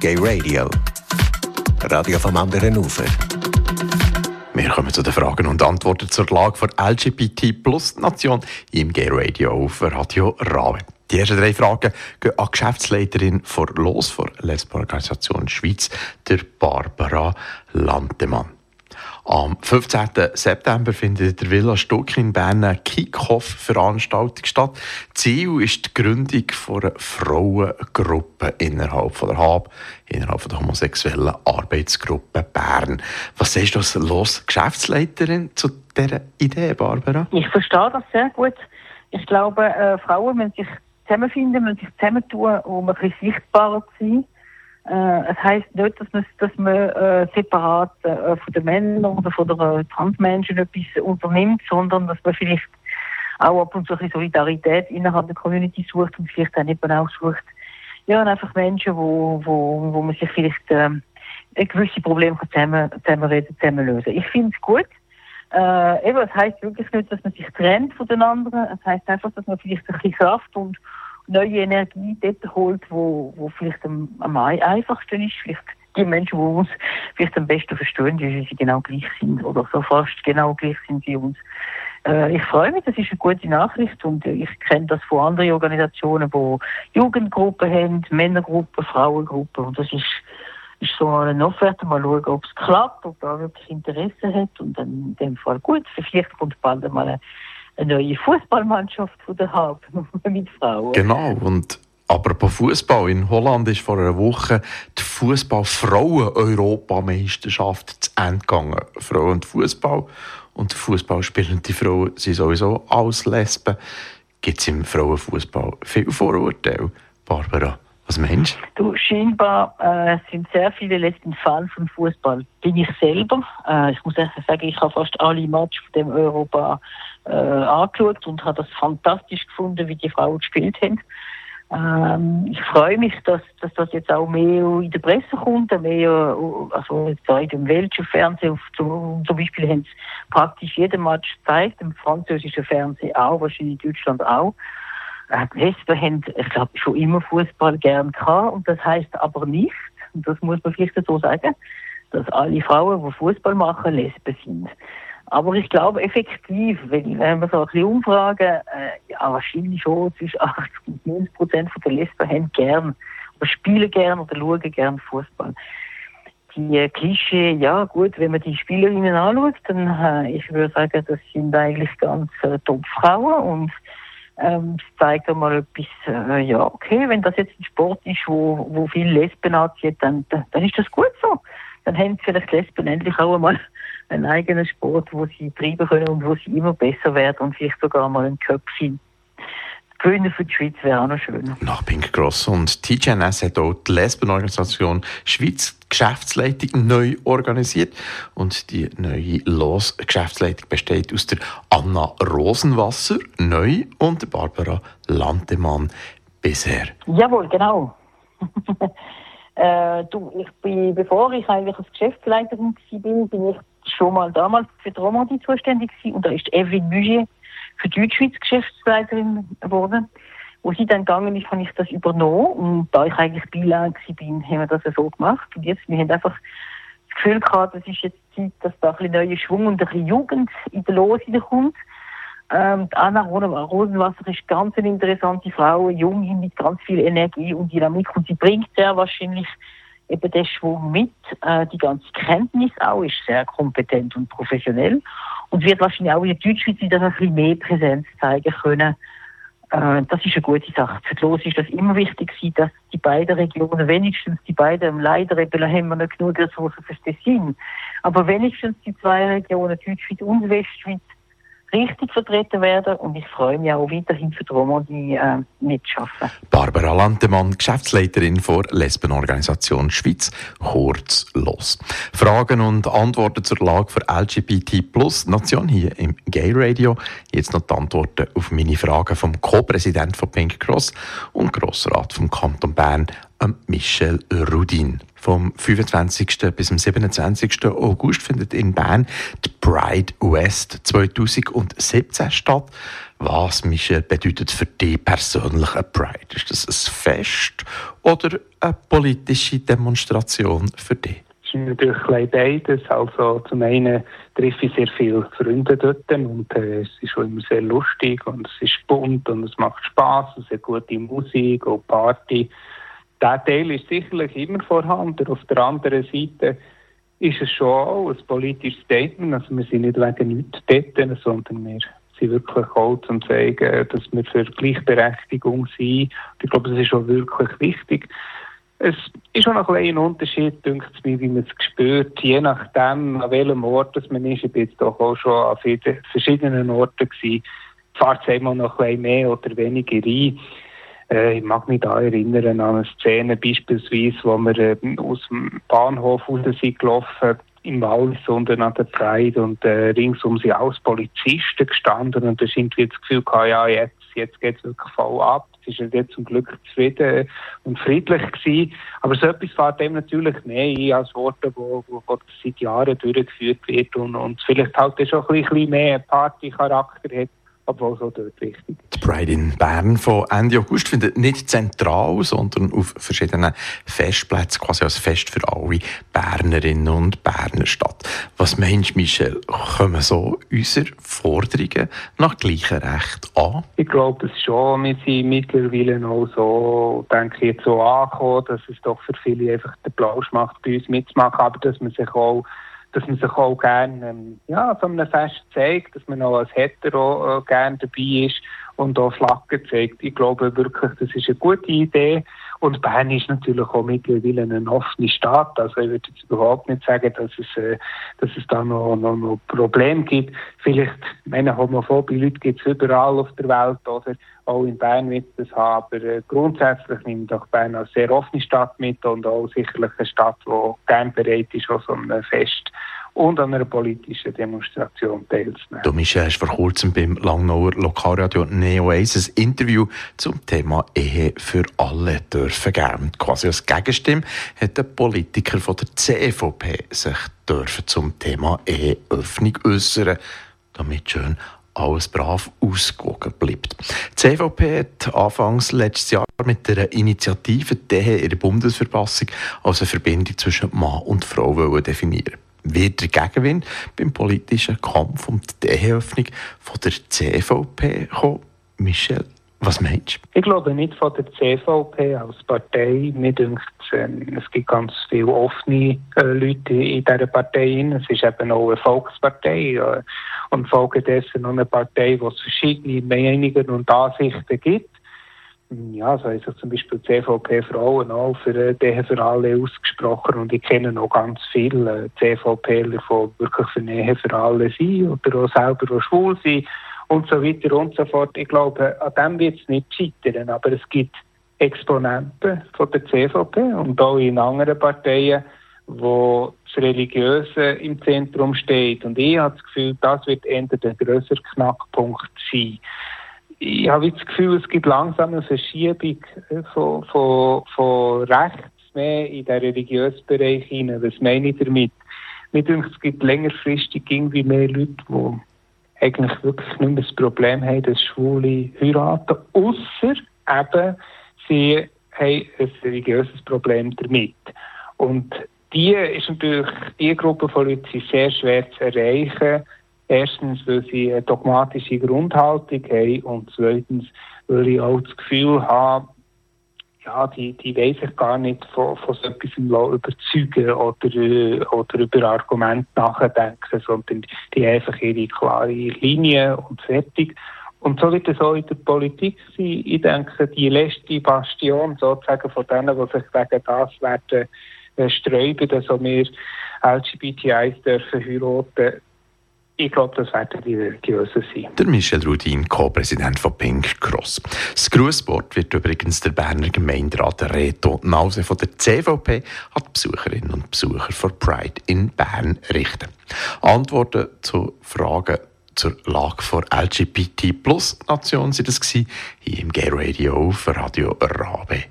Gay Radio. Radio vom anderen Ufer. Wir kommen zu den Fragen und Antworten zur Lage der LGBT Plus Nation im Gay Radio auf Radio Rabe. Die ersten drei Fragen gehen an die Geschäftsleiterin vor Los vor Lesbenorganisation Schweiz, der Barbara Landemann. Am 15. September findet in der Villa Stuck in Bern eine Kick-Off-Veranstaltung statt. Ziel ist die Gründung einer Frauengruppe innerhalb der HAB, innerhalb der homosexuellen Arbeitsgruppe Bern. Was sagst du als los Geschäftsleiterin zu dieser Idee, Barbara? Ich verstehe das sehr gut. Ich glaube, äh, Frauen müssen sich zusammenfinden, müssen sich zusammentun, um ein bisschen sichtbarer zu sein äh, es heisst nicht, dass man, dass man äh, separat äh, von den Männern oder von den äh, Transmenschen etwas unternimmt, sondern dass man vielleicht auch ab und zu eine Solidarität innerhalb der Community sucht und vielleicht dann eben auch sucht, ja, einfach Menschen, wo, wo, wo man sich vielleicht ähm, gewisse Probleme zusammen, zusammenreden, zusammen lösen. Ich finde es gut. Äh, eben, es heisst wirklich nicht, dass man sich trennt von den anderen. Es heisst einfach, dass man vielleicht ein bisschen Kraft und neue Energie dort holt, wo, wo vielleicht am, am einfachsten ist. Vielleicht die Menschen, die uns vielleicht am besten verstehen, wie sie genau gleich sind oder so fast genau gleich sind wie uns. Äh, ich freue mich, das ist eine gute Nachricht und ich kenne das von anderen Organisationen, die Jugendgruppen haben, Männergruppen, Frauengruppen und das ist ist so eine Offerte, mal schauen, ob es klappt, ob da wirklich Interesse hat und dann in dem Fall gut. Vielleicht kommt bald einmal eine eine neue Fußballmannschaft von der Hab mit Frauen. Genau. Und Apropos Fußball, in Holland ist vor einer Woche die Fußball-Frauen-Europameisterschaft zu Ende gegangen. Frauen und Fußball und Fußball spielende Frauen sind sowieso als Lesben. Gibt es im Frauenfußball viel Vorurteile, Barbara? Was meinst du? scheinbar äh, sind sehr viele Lesben Fan von Fußball. Bin ich selber. Äh, ich muss sagen, ich habe fast alle Matches von dem Europa äh, angeschaut und habe das fantastisch gefunden, wie die Frauen gespielt haben. Ähm, ich freue mich, dass, dass das jetzt auch mehr in der Presse kommt, mehr, also jetzt auch im welschen Fernsehen, zum, zum Beispiel haben sie praktisch jeden Match gezeigt, im französischen Fernsehen auch, wahrscheinlich in Deutschland auch. Lesben haben, ich glaube, schon immer Fußball gern gehabt und das heißt aber nicht, und das muss man vielleicht so sagen, dass alle Frauen, die Fußball machen, Lesben sind. Aber ich glaube effektiv, wenn, wenn wir so ein bisschen umfragen, äh, ja, wahrscheinlich schon zwischen 80 und 90 Prozent der Lesben haben gern, oder spielen gern oder schauen gern Fußball. Die äh, Klischee, ja gut, wenn man die Spielerinnen anschaut, dann äh, ich würde sagen, das sind eigentlich ganz äh, Top-Frauen und ähm, es zeigt einmal etwas, äh, ja okay, wenn das jetzt ein Sport ist, wo, wo viel Lesben anzieht, dann, dann ist das gut so. Dann haben vielleicht Lesben endlich auch einmal einen eigenen Sport, wo sie treiben können und wo sie immer besser werden und vielleicht sogar mal ein Köpfchen gewinnen für die Schweiz wäre auch noch schön. Nach Pink Cross und TGNS hat auch die Lesbenorganisation Schweiz Geschäftsleitung neu organisiert. Und die neue Los-Geschäftsleitung besteht aus der Anna Rosenwasser, neu, und der Barbara Landemann, bisher. Jawohl, genau. äh, du, ich bin, bevor ich eigentlich als Geschäftsleiterin war, bin ich schon mal damals für die Romandie zuständig gewesen und da ist Evelyn Mugier für Deutschschweiz Geschäftsleiterin geworden. Wo sie dann gegangen ist, habe ich das übernommen. Und da ich eigentlich Beilag bin, haben wir das so gemacht. Und jetzt, wir haben einfach das Gefühl gehabt, es ist jetzt Zeit, dass da ein bisschen neuer Schwung und ein bisschen Jugend in der Lose kommt. Ähm, Anna Rosenwasser ist ganz eine interessante Frau, jung mit ganz viel Energie und Dynamik. Und sie bringt sehr wahrscheinlich eben der Schwung mit, äh, die ganze Kenntnis auch, ist sehr kompetent und professionell und wird wahrscheinlich auch in der Deutschschweiz wieder ein bisschen mehr Präsenz zeigen können. Äh, das ist eine gute Sache. Für Los ist das immer wichtig dass die beiden Regionen, wenigstens die beiden, leider eben haben wir nicht genug Ressourcen für das Tessin, aber wenigstens die zwei Regionen, Deutschschweiz und Westschweiz, richtig vertreten werden und ich freue mich auch weiterhin für die Romandie äh, mitzuschaffen. Barbara Lantemann, Geschäftsleiterin der Lesbenorganisation Schweiz, kurz los. Fragen und Antworten zur Lage für LGBT Plus Nation hier im Gay Radio. Jetzt noch die Antworten auf meine Fragen vom Co-Präsident von Pink Cross und Grossrat vom Kanton Bern, Michel Rudin. Vom 25. bis zum 27. August findet in Bern die Pride West 2017 statt. Was, Michel, bedeutet für dich persönlich eine Pride? Ist das ein Fest oder eine politische Demonstration für dich? Es ist natürlich beides. Also zum einen treffe ich sehr viele Freunde dort und äh, es ist schon immer sehr lustig und es ist bunt und es macht Spaß, es ist gute Musik und Party. Der Teil ist sicherlich immer vorhanden. Auf der anderen Seite ist es schon auch ein politisches Statement. Also wir sind nicht wegen nichts dort, sondern wir sind wirklich auch zum zeigen, dass wir für Gleichberechtigung sind. Ich glaube, das ist auch wirklich wichtig. Es ist auch noch ein, ein Unterschied, denke ich wie man es spürt, je nachdem, an welchem Ort man ist. Ich bin jetzt doch auch schon an verschiedenen Orten gewesen. Fahrt es einmal noch ein bisschen mehr oder weniger rein. Äh, ich mag mich da erinnern an eine Szene beispielsweise, wo wir äh, aus dem Bahnhof raus sind gelaufen, im Wallis und an der Pride und äh, ringsum sind alles Polizisten gestanden und da sind wir das Gefühl gehabt, ja, jetzt, jetzt geht es wirklich voll ab. Es ist jetzt zum Glück zufrieden und friedlich gewesen. Aber so etwas fährt dem natürlich mehr ein als Worte, wo, wo, wo seit Jahren durchgeführt wird und, und vielleicht halt schon ein bisschen mehr Partycharakter hat obwohl so dort wichtig Die Pride in Bern von Ende August findet nicht zentral, sondern auf verschiedenen Festplätzen, quasi als Fest für alle Bernerinnen und Berner statt. Was meinst du, Michel, kommen so unsere Forderungen nach gleichem Recht an? Ich glaube es schon. Wir sind mittlerweile auch so, denke ich, jetzt so angekommen, dass es doch für viele einfach den Plausch macht, bei uns mitzumachen, aber dass man sich auch dass man sich auch gerne ähm, ja, so einem Fest zeigt, dass man auch als Hetero äh, gerne dabei ist und auch Flaggen zeigt. Ich glaube wirklich, das ist eine gute Idee. Und Bern ist natürlich auch mittlerweile eine offene Stadt. Also ich würde jetzt überhaupt nicht sagen, dass es, äh, dass es da noch, noch, noch Probleme gibt. Vielleicht, meine homophobe Leute gibt es überall auf der Welt, oder? Auch in Bern wird es haben. Aber äh, grundsätzlich nimmt auch Bern als sehr offene Stadt mit und auch sicherlich eine Stadt, die gern bereit ist, auch so ein Fest und an einer politischen Demonstration teilzunehmen. Du Michel, hast vor kurzem beim Langnauer Lokalradio Neo 1 ein Interview zum Thema Ehe für alle dürfen geben. Quasi als Gegenstimme hat ein Politiker von der CVP sich dürfen zum Thema Eheöffnung äußern, damit schön alles brav ausgewogen bleibt. Die CVP hat anfangs letztes Jahr mit der Initiative Ehe in der Bundesverfassung als eine Verbindung zwischen Mann und Frau definieren wird der Gegenwind beim politischen Kampf um die Eheöffnung von der CVP kommen? Michel, was meinst du? Ich glaube nicht von der CVP als Partei. Mir denkt, es gibt ganz viele offene äh, Leute in dieser Partei. Es ist eben auch eine Volkspartei und folgedessen auch eine Partei, wo es verschiedene Meinungen und Ansichten gibt. Ja, so haben sich zum Beispiel die CVP Frauen auch für Ehe für alle ausgesprochen und ich kenne noch ganz viele äh, CVPler, die wirklich für Ehe für alle sind oder auch selber auch schwul sind und so weiter und so fort. Ich glaube, an dem wird es nicht scheitern, aber es gibt Exponenten von der CVP und auch in anderen Parteien, wo das Religiöse im Zentrum steht. Und ich habe das Gefühl, das wird eher der größere Knackpunkt sein ich habe das Gefühl, es gibt langsam eine Verschiebung äh, von, von, von rechts mehr in den religiösen Bereich hinein. Was meine ich damit? Mir denke, es gibt längerfristig irgendwie mehr Leute, die eigentlich wirklich nicht mehr das Problem haben, dass Schwule heiraten, außer eben, sie haben ein religiöses Problem damit. Und die ist natürlich, die Gruppe von Leuten sehr schwer zu erreichen, Erstens, weil sie eine dogmatische Grundhaltung haben und zweitens, weil ich auch das Gefühl habe, ja, die, die weiss ich gar nicht von, von so etwas überzeugen oder, äh, oder über Argumente nachdenken, sondern die haben einfach ihre klare Linie und fertig. Und so wird es auch in der Politik sein. Ich denke, die letzte Bastion sozusagen von denen, die sich wegen das werden äh, sträuben, dass wir LGBTIs dürfen heiraten, ich glaube, das werden die religiösen sein. Der Michel Rudin, Co-Präsident von Pink Cross. Das Grußwort wird übrigens der Berner Gemeinderat Reto Nause von der CVP an die Besucherinnen und Besucher von Pride in Bern richten. Antworten zu Fragen zur Lage vor LGBT-Plus-Nation sind das hier im Gay Radio auf Radio Rabe.